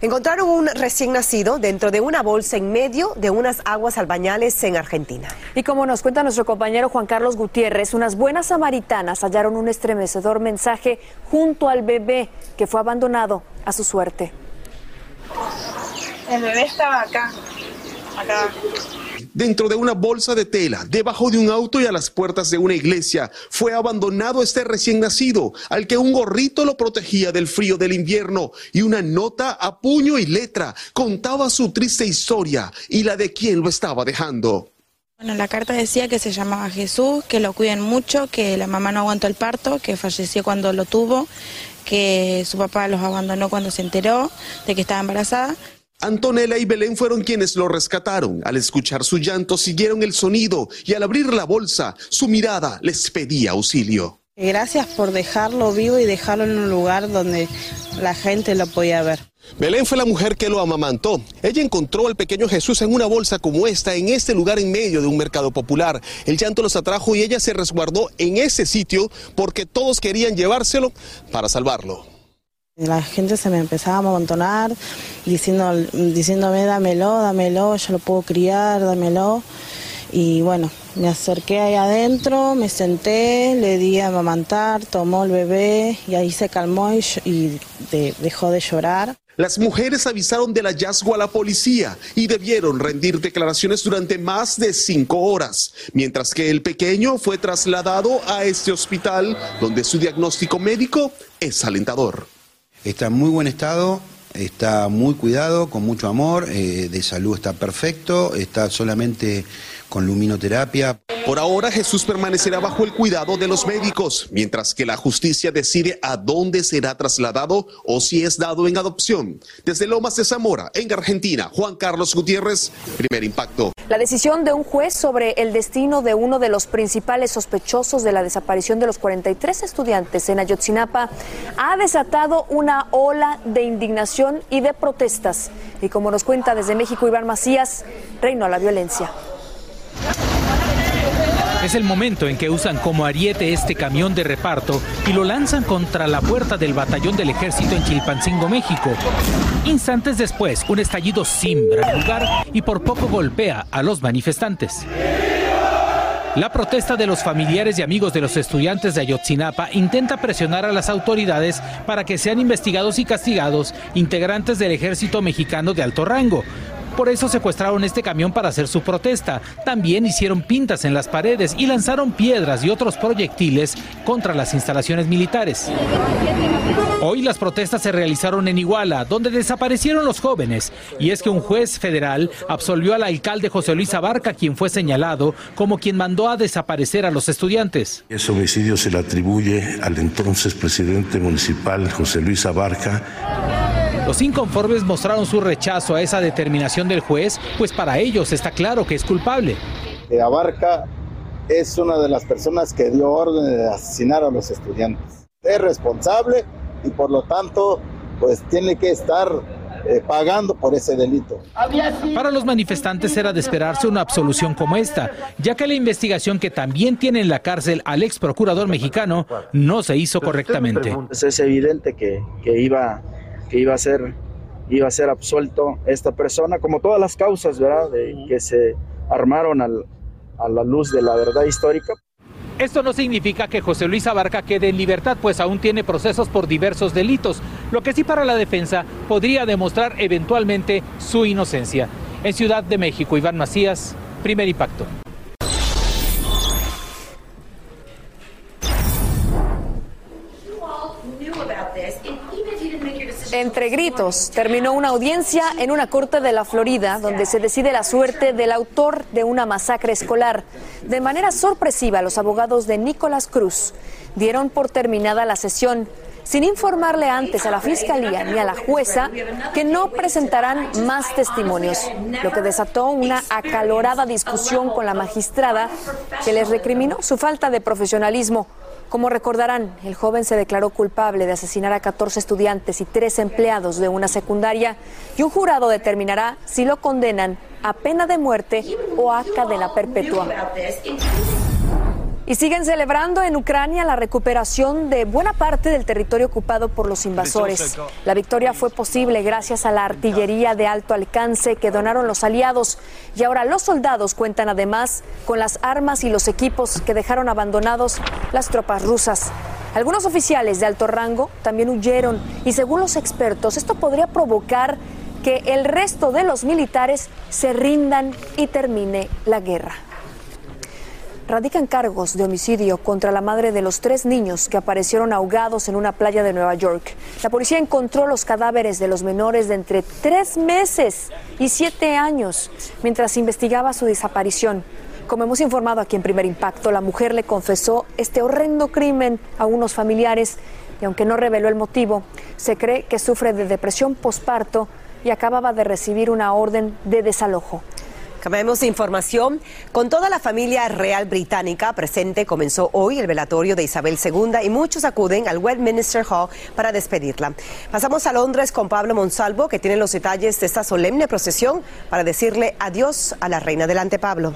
Encontraron un recién nacido dentro de una bolsa en medio de unas aguas albañales en Argentina. Y como nos cuenta nuestro compañero Juan Carlos Gutiérrez, unas buenas samaritanas hallaron un estremecedor mensaje junto al bebé que fue abandonado a su suerte. El bebé estaba acá, acá dentro de una bolsa de tela, debajo de un auto y a las puertas de una iglesia. Fue abandonado este recién nacido, al que un gorrito lo protegía del frío del invierno y una nota a puño y letra contaba su triste historia y la de quien lo estaba dejando. Bueno, la carta decía que se llamaba Jesús, que lo cuiden mucho, que la mamá no aguantó el parto, que falleció cuando lo tuvo, que su papá los abandonó cuando se enteró de que estaba embarazada. Antonella y Belén fueron quienes lo rescataron. Al escuchar su llanto siguieron el sonido y al abrir la bolsa, su mirada les pedía auxilio. Gracias por dejarlo vivo y dejarlo en un lugar donde la gente lo podía ver. Belén fue la mujer que lo amamantó. Ella encontró al pequeño Jesús en una bolsa como esta, en este lugar en medio de un mercado popular. El llanto los atrajo y ella se resguardó en ese sitio porque todos querían llevárselo para salvarlo. La gente se me empezaba a amontonar diciéndome dámelo, dámelo, yo lo puedo criar, dámelo. Y bueno, me acerqué ahí adentro, me senté, le di a amamantar, tomó el bebé y ahí se calmó y, dejó de llorar. Las mujeres avisaron del hallazgo a la policía y debieron rendir declaraciones durante más de cinco horas, mientras que el pequeño fue trasladado a este hospital donde su diagnóstico médico es alentador. Está en muy buen estado, está muy cuidado, con mucho amor, eh, de salud está perfecto, está solamente con luminoterapia. Por ahora Jesús permanecerá bajo el cuidado de los médicos, mientras que la justicia decide a dónde será trasladado o si es dado en adopción. Desde Lomas de Zamora, en Argentina, Juan Carlos Gutiérrez, primer impacto. La decisión de un juez sobre el destino de uno de los principales sospechosos de la desaparición de los 43 estudiantes en Ayotzinapa ha desatado una ola de indignación y de protestas. Y como nos cuenta desde México Iván Macías, reino la violencia. Es el momento en que usan como ariete este camión de reparto y lo lanzan contra la puerta del batallón del ejército en Chilpancingo, México. Instantes después, un estallido simbra el lugar y por poco golpea a los manifestantes. La protesta de los familiares y amigos de los estudiantes de Ayotzinapa intenta presionar a las autoridades para que sean investigados y castigados integrantes del ejército mexicano de alto rango, por eso secuestraron este camión para hacer su protesta. También hicieron pintas en las paredes y lanzaron piedras y otros proyectiles contra las instalaciones militares. Hoy las protestas se realizaron en Iguala, donde desaparecieron los jóvenes. Y es que un juez federal absolvió al alcalde José Luis Abarca, quien fue señalado como quien mandó a desaparecer a los estudiantes. Ese homicidio se le atribuye al entonces presidente municipal José Luis Abarca Los inconformes mostraron su rechazo a esa determinación del juez, pues para ellos está claro que es culpable. Abarca es una de las personas que dio orden de asesinar a los estudiantes. Es responsable y por lo tanto pues tiene que estar eh, pagando por ese delito. Para los manifestantes era de esperarse una absolución como esta, ya que la investigación que también tiene en la cárcel al ex procurador mexicano no se hizo correctamente. Es evidente que, que, iba, que iba, a ser, iba a ser absuelto esta persona, como todas las causas ¿verdad? De, que se armaron al, a la luz de la verdad histórica. Esto no significa que José Luis Abarca quede en libertad, pues aún tiene procesos por diversos delitos, lo que sí para la defensa podría demostrar eventualmente su inocencia. En Ciudad de México, Iván Macías, primer impacto. Gritos, terminó una audiencia en una corte de la Florida donde se decide la suerte del autor de una masacre escolar. De manera sorpresiva, los abogados de Nicolás Cruz dieron por terminada la sesión sin informarle antes a la fiscalía ni a la jueza que no presentarán más testimonios, lo que desató una acalorada discusión con la magistrada que les recriminó su falta de profesionalismo. Como recordarán, el joven se declaró culpable de asesinar a 14 estudiantes y tres empleados de una secundaria y un jurado determinará si lo condenan a pena de muerte o a cadena perpetua. Y siguen celebrando en Ucrania la recuperación de buena parte del territorio ocupado por los invasores. La victoria fue posible gracias a la artillería de alto alcance que donaron los aliados y ahora los soldados cuentan además con las armas y los equipos que dejaron abandonados las tropas rusas. Algunos oficiales de alto rango también huyeron y según los expertos esto podría provocar que el resto de los militares se rindan y termine la guerra radican cargos de homicidio contra la madre de los tres niños que aparecieron ahogados en una playa de Nueva York. La policía encontró los cadáveres de los menores de entre tres meses y siete años mientras investigaba su desaparición. Como hemos informado aquí en Primer Impacto, la mujer le confesó este horrendo crimen a unos familiares y aunque no reveló el motivo, se cree que sufre de depresión posparto y acababa de recibir una orden de desalojo. Cambiamos de información. Con toda la familia real británica presente, comenzó hoy el velatorio de Isabel II y muchos acuden al Westminster Hall para despedirla. Pasamos a Londres con Pablo Monsalvo, que tiene los detalles de esta solemne procesión para decirle adiós a la reina. Adelante, Pablo.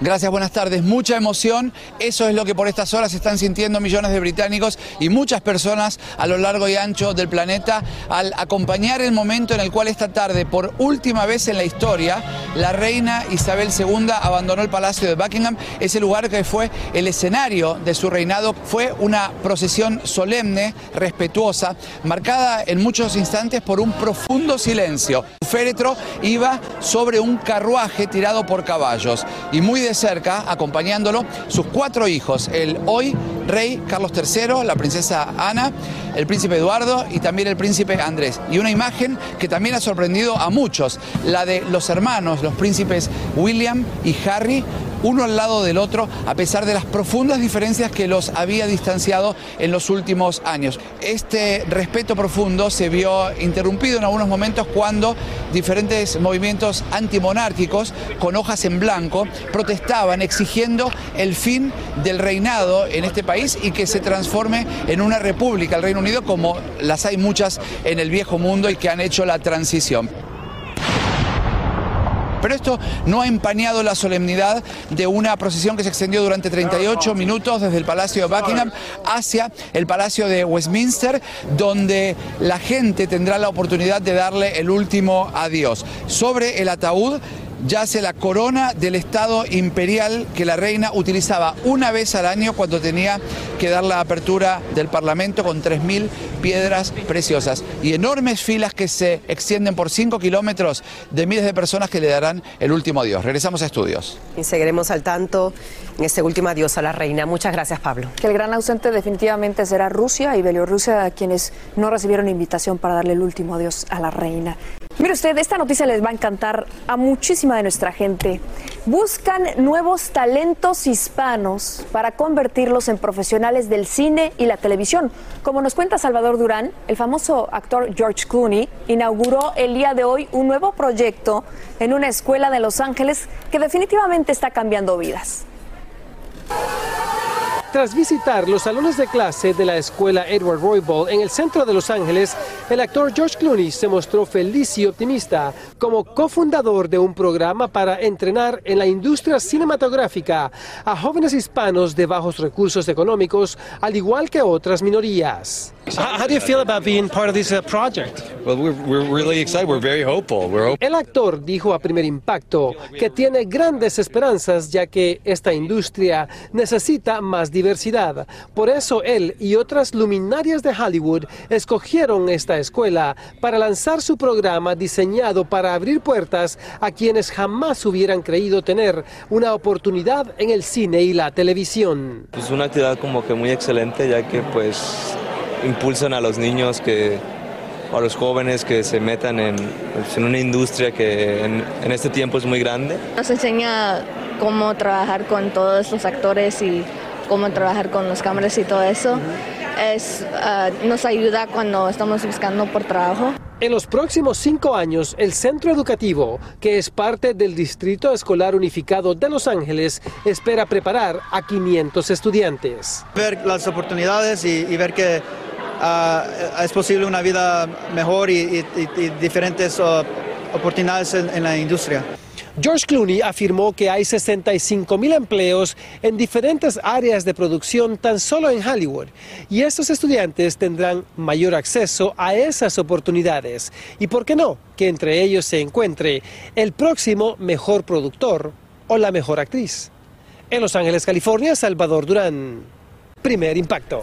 Gracias, buenas tardes. Mucha emoción. Eso es lo que por estas horas están sintiendo millones de británicos y muchas personas a lo largo y ancho del planeta al acompañar el momento en el cual esta tarde, por última vez en la historia, la reina Isabel II abandonó el Palacio de Buckingham, ese lugar que fue el escenario de su reinado. Fue una procesión solemne, respetuosa, marcada en muchos instantes por un profundo silencio. El féretro iba sobre un carruaje tirado por caballos y muy de cerca, acompañándolo, sus cuatro hijos, el hoy rey Carlos III, la princesa Ana, el príncipe Eduardo y también el príncipe Andrés. Y una imagen que también ha sorprendido a muchos, la de los hermanos, los príncipes William y Harry, uno al lado del otro, a pesar de las profundas diferencias que los había distanciado en los últimos años. Este respeto profundo se vio interrumpido en algunos momentos cuando diferentes movimientos antimonárquicos con hojas en blanco protestaban exigiendo el fin del reinado en este país y que se transforme en una república el Reino Unido como las hay muchas en el viejo mundo y que han hecho la transición. Pero esto no ha empañado la solemnidad de una procesión que se extendió durante 38 minutos desde el Palacio de Buckingham hacia el Palacio de Westminster, donde la gente tendrá la oportunidad de darle el último adiós. Sobre el ataúd yace la corona del Estado imperial que la reina utilizaba una vez al año cuando tenía que dar la apertura del Parlamento con 3.000 piedras preciosas y enormes filas que se extienden por 5 kilómetros de miles de personas que le darán el último adiós. Regresamos a estudios. Y seguiremos al tanto en este último adiós a la reina. Muchas gracias, Pablo. Que el gran ausente definitivamente será Rusia y Bielorrusia, quienes no recibieron invitación para darle el último adiós a la reina. Mire usted, esta noticia les va a encantar a muchísima de nuestra gente. Buscan nuevos talentos hispanos para convertirlos en profesionales del cine y la televisión. Como nos cuenta Salvador Durán, el famoso actor George Clooney inauguró el día de hoy un nuevo proyecto en una escuela de Los Ángeles que definitivamente está cambiando vidas. Tras visitar los salones de clase de la escuela Edward Roybal en el centro de Los Ángeles, el actor George Clooney se mostró feliz y optimista como cofundador de un programa para entrenar en la industria cinematográfica a jóvenes hispanos de bajos recursos económicos, al igual que otras minorías. How, do you feel about being part of this uh, project? Well, we're, we're really excited. We're very hopeful. We're El actor dijo a Primer Impacto que tiene grandes esperanzas ya que esta industria necesita más diversidad. Por eso él y otras luminarias de Hollywood escogieron esta escuela para lanzar su programa diseñado para abrir puertas a quienes jamás hubieran creído tener una oportunidad en el cine y la televisión. Es una actividad como que muy excelente ya que pues impulsan a los niños que a los jóvenes que se metan en, pues, en una industria que en, en, este tiempo es muy grande. Nos enseña cómo trabajar con todos los actores y cómo trabajar con las cámaras y todo eso. Es, uh, nos ayuda cuando estamos buscando por trabajo. En los próximos cinco años, el centro educativo, que es parte del Distrito Escolar Unificado de Los Ángeles, espera preparar a 500 estudiantes. Ver las oportunidades y, y ver que uh, es posible una vida mejor y, diferentes uh, oportunidades en la industria. George Clooney afirmó que hay 65 mil empleos en diferentes áreas de producción tan solo en Hollywood y estos estudiantes tendrán mayor acceso a esas oportunidades. Y por qué no, que entre ellos se encuentre el próximo mejor productor o la mejor actriz. En Los Ángeles, California, Salvador Durán. Primer impacto.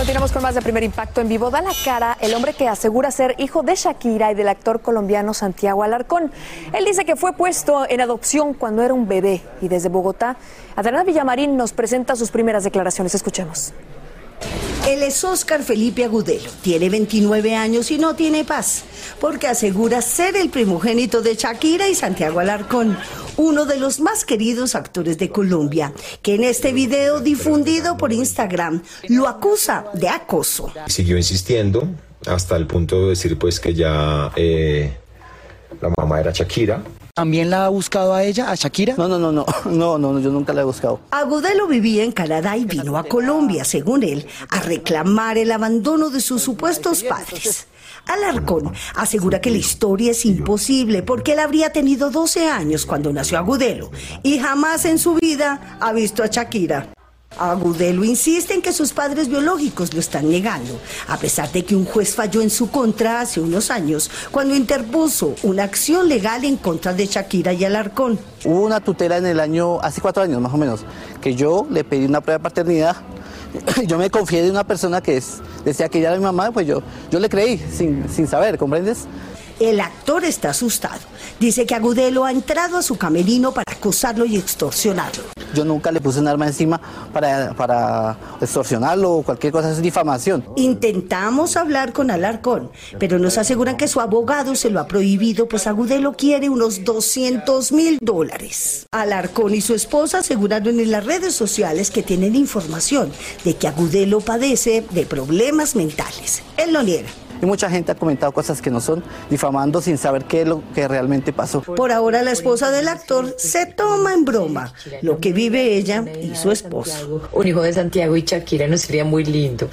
Continuamos con más de primer impacto en vivo. Da la cara el hombre que asegura ser hijo de Shakira y del actor colombiano Santiago Alarcón. Él dice que fue puesto en adopción cuando era un bebé y desde Bogotá, Adriana Villamarín nos presenta sus primeras declaraciones. Escuchemos. Él es Oscar Felipe Agudelo, tiene 29 años y no tiene paz, porque asegura ser el primogénito de Shakira y Santiago Alarcón, uno de los más queridos actores de Colombia, que en este video difundido por Instagram lo acusa de acoso. Siguió insistiendo hasta el punto de decir pues que ya eh, la mamá era Shakira. ¿También la ha buscado a ella, a Shakira? No, no, no, no, no, no, yo nunca la he buscado. Agudelo vivía en Canadá y vino a Colombia, según él, a reclamar el abandono de sus supuestos padres. Alarcón asegura que la historia es imposible porque él habría tenido 12 años cuando nació Agudelo y jamás en su vida ha visto a Shakira. Agudelo insiste en que sus padres biológicos lo están negando, a pesar de que un juez falló en su contra hace unos años cuando interpuso una acción legal en contra de Shakira y Alarcón. Hubo una tutela en el año, hace cuatro años más o menos, que yo le pedí una prueba de paternidad. Yo me confié de una persona que decía que ella era mi mamá, pues yo, yo le creí sin, sin saber, ¿comprendes? El actor está asustado. Dice que Agudelo ha entrado a su camerino para acosarlo y extorsionarlo. Yo nunca le puse un arma encima para, para extorsionarlo o cualquier cosa, es difamación. Intentamos hablar con Alarcón, pero nos aseguran que su abogado se lo ha prohibido, pues Agudelo quiere unos 200 mil dólares. Alarcón y su esposa aseguraron en las redes sociales que tienen información de que Agudelo padece de problemas mentales. Él lo niega. Y mucha gente ha comentado cosas que no son, difamando sin saber qué es lo que realmente pasó. Por ahora la esposa del actor se toma en broma lo que vive ella y su esposo. Un hijo de Santiago y Shakira no sería muy lindo.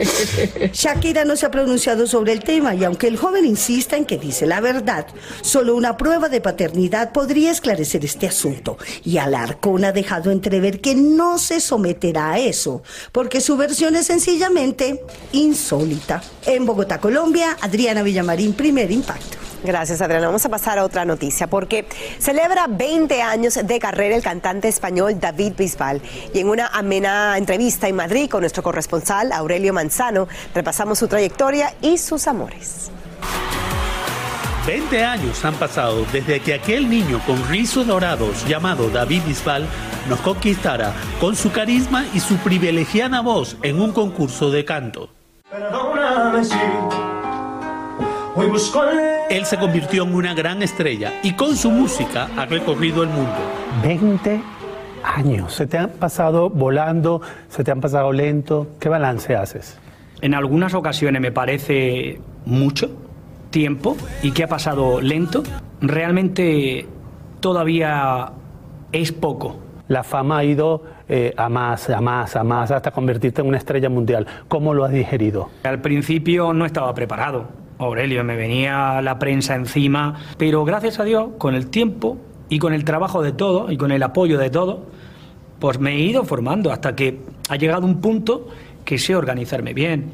Shakira no se ha pronunciado sobre el tema y aunque el joven insista en que dice la verdad, solo una prueba de paternidad podría esclarecer este asunto. Y Alarcón ha dejado entrever que no se someterá a eso, porque su versión es sencillamente insólita. En Bogotá, Colombia, Adriana Villamarín, primer impacto. Gracias, Adriana. Vamos a pasar a otra noticia porque celebra 20 años de carrera el cantante español David Bisbal. Y en una amena entrevista en Madrid con nuestro corresponsal Aurelio Manzano, repasamos su trayectoria y sus amores. 20 años han pasado desde que aquel niño con rizos dorados llamado David Bisbal nos conquistara con su carisma y su privilegiada voz en un concurso de canto. Él se convirtió en una gran estrella y con su música ha recorrido el mundo. 20 años, se te han pasado volando, se te han pasado lento. ¿Qué balance haces? En algunas ocasiones me parece mucho tiempo y que ha pasado lento. Realmente todavía es poco. La fama ha ido eh, a más, a más, a más, hasta convertirte en una estrella mundial. ¿Cómo lo has digerido? Al principio no estaba preparado. Aurelio, me venía la prensa encima, pero gracias a Dios, con el tiempo y con el trabajo de todos y con el apoyo de todos, pues me he ido formando hasta que ha llegado un punto que sé organizarme bien.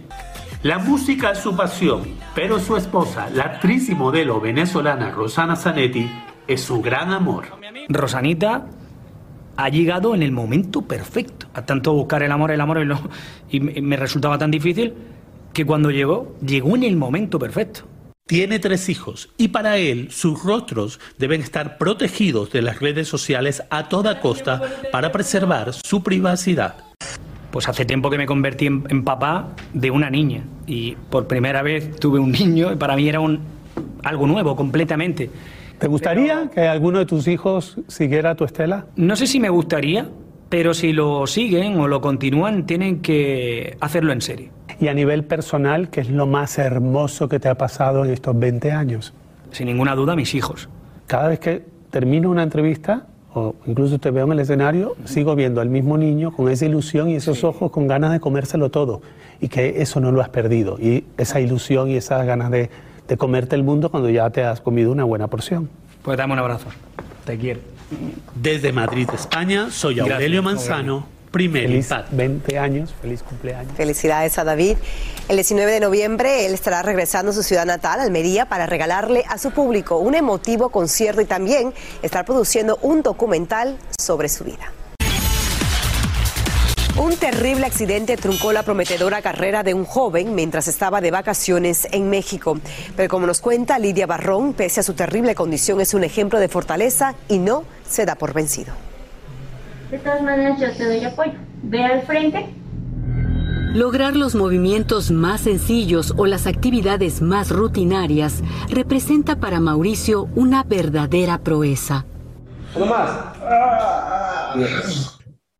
La música es su pasión, pero su esposa, la actriz y modelo venezolana Rosana Zanetti, es su gran amor. Rosanita ha llegado en el momento perfecto. A tanto buscar el amor, el amor, el- y me resultaba tan difícil que cuando llegó, llegó en el momento perfecto. Tiene tres hijos y para él sus rostros deben estar protegidos de las redes sociales a toda costa para preservar su privacidad. Pues hace tiempo que me convertí en, en papá de una niña y por primera vez tuve un niño y para mí era un, algo nuevo completamente. ¿Te gustaría que alguno de tus hijos siguiera tu estela? No sé si me gustaría, pero si lo siguen o lo continúan, tienen que hacerlo en serio. Y a nivel personal, ¿qué es lo más hermoso que te ha pasado en estos 20 años? Sin ninguna duda, mis hijos. Cada vez que termino una entrevista o incluso te veo en el escenario, sigo viendo al mismo niño con esa ilusión y esos ojos con ganas de comérselo todo y que eso no lo has perdido y esa ilusión y esas ganas de, de comerte el mundo cuando ya te has comido una buena porción. Pues dame un abrazo. Te quiero. Desde Madrid, España, soy Gracias, Aurelio Manzano, primer Feliz impacto. 20 años, feliz cumpleaños. Felicidades a David. El 19 de noviembre él estará regresando a su ciudad natal, Almería, para regalarle a su público un emotivo concierto y también estar produciendo un documental sobre su vida. Un terrible accidente truncó la prometedora carrera de un joven mientras estaba de vacaciones en México. Pero como nos cuenta Lidia Barrón, pese a su terrible condición, es un ejemplo de fortaleza y no se da por vencido. De todas maneras, yo te doy apoyo. Ve al frente. Lograr los movimientos más sencillos o las actividades más rutinarias representa para Mauricio una verdadera proeza.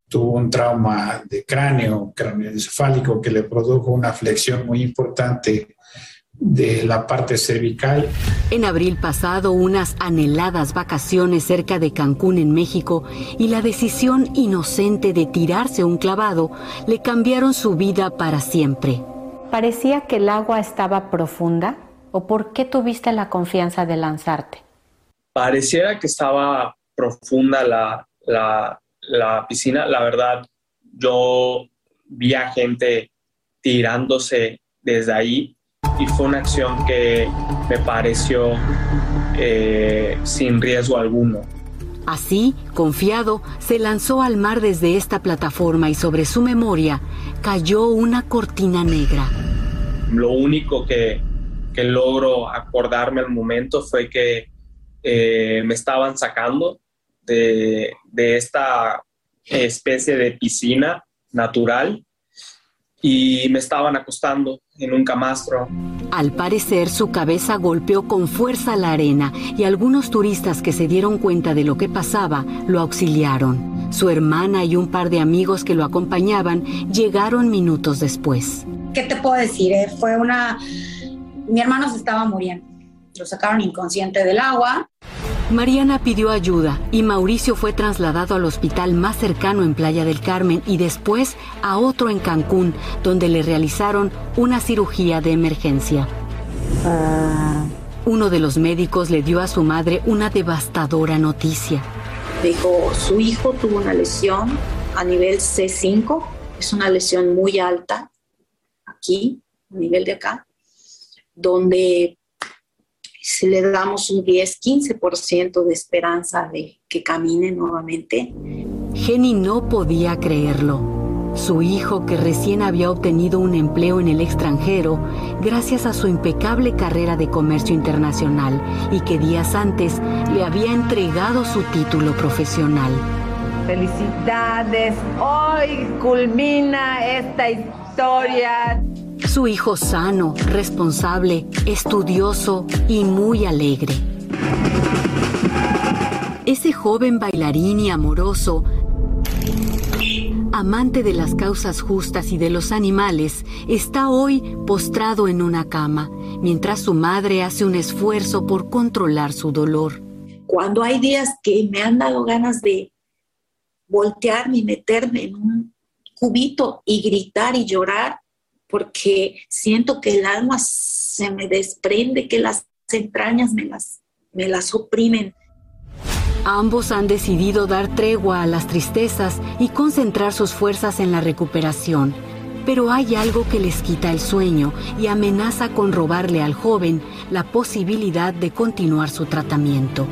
Tuvo un trauma de cráneo, craneoencefálico, que le produjo una flexión muy importante de la parte cervical. En abril pasado, unas anheladas vacaciones cerca de Cancún, en México, y la decisión inocente de tirarse un clavado le cambiaron su vida para siempre. ¿Parecía que el agua estaba profunda? ¿O por qué tuviste la confianza de lanzarte? pareciera que estaba profunda la, la, la piscina. La verdad, yo vi a gente tirándose desde ahí y fue una acción que me pareció eh, sin riesgo alguno. Así, confiado, se lanzó al mar desde esta plataforma y sobre su memoria cayó una cortina negra. Lo único que, que logro acordarme al momento fue que eh, me estaban sacando de, de esta especie de piscina natural y me estaban acostando en un camastro. Al parecer, su cabeza golpeó con fuerza la arena y algunos turistas que se dieron cuenta de lo que pasaba lo auxiliaron. Su hermana y un par de amigos que lo acompañaban llegaron minutos después. ¿Qué te puedo decir? Eh? Fue una... Mi hermano se estaba muriendo. Lo sacaron inconsciente del agua. Mariana pidió ayuda y Mauricio fue trasladado al hospital más cercano en Playa del Carmen y después a otro en Cancún, donde le realizaron una cirugía de emergencia. Uno de los médicos le dio a su madre una devastadora noticia. Dijo, su hijo tuvo una lesión a nivel C5, es una lesión muy alta, aquí, a nivel de acá, donde si le damos un 10-15% de esperanza de que camine nuevamente. Jenny no podía creerlo. Su hijo, que recién había obtenido un empleo en el extranjero gracias a su impecable carrera de comercio internacional y que días antes le había entregado su título profesional. Felicidades, hoy culmina esta historia. Su hijo sano, responsable, estudioso y muy alegre. Ese joven bailarín y amoroso, amante de las causas justas y de los animales, está hoy postrado en una cama, mientras su madre hace un esfuerzo por controlar su dolor. Cuando hay días que me han dado ganas de voltearme y meterme en un cubito y gritar y llorar, porque siento que el alma se me desprende, que las entrañas me las, me las oprimen. Ambos han decidido dar tregua a las tristezas y concentrar sus fuerzas en la recuperación. Pero hay algo que les quita el sueño y amenaza con robarle al joven la posibilidad de continuar su tratamiento.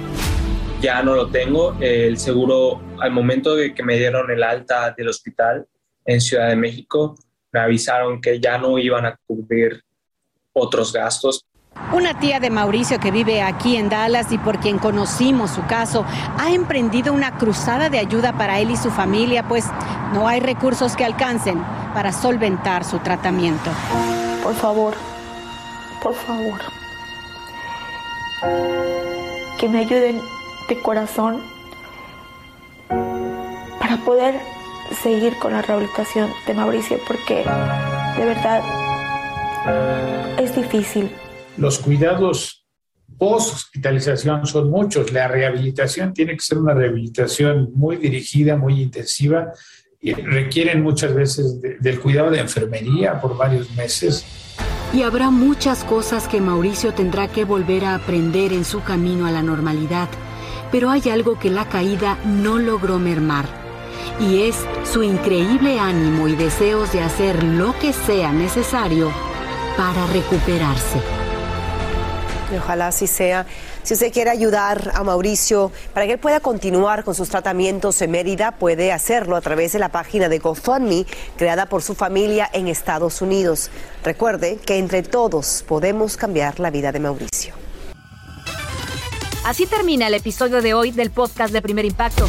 Ya no lo tengo. El seguro, al momento de que me dieron el alta del hospital en Ciudad de México, me avisaron que ya no iban a cubrir otros gastos. Una tía de Mauricio que vive aquí en Dallas y por quien conocimos su caso, ha emprendido una cruzada de ayuda para él y su familia, pues no hay recursos que alcancen para solventar su tratamiento. Por favor, por favor, que me ayuden de corazón para poder seguir con la rehabilitación de Mauricio porque de verdad es difícil. Los cuidados post hospitalización son muchos. La rehabilitación tiene que ser una rehabilitación muy dirigida, muy intensiva y requieren muchas veces del cuidado de enfermería por varios meses. Y habrá muchas cosas que Mauricio tendrá que volver a aprender en su camino a la normalidad, pero hay algo que la caída no logró mermar y es su increíble ánimo y deseos de hacer lo que sea necesario para recuperarse. ojalá así sea. Si usted quiere ayudar a Mauricio para que él pueda continuar con sus tratamientos en Mérida, puede hacerlo a través de la página de GoFundMe creada por su familia en Estados Unidos. Recuerde que entre todos podemos cambiar la vida de Mauricio. Así termina el episodio de hoy del podcast de Primer Impacto.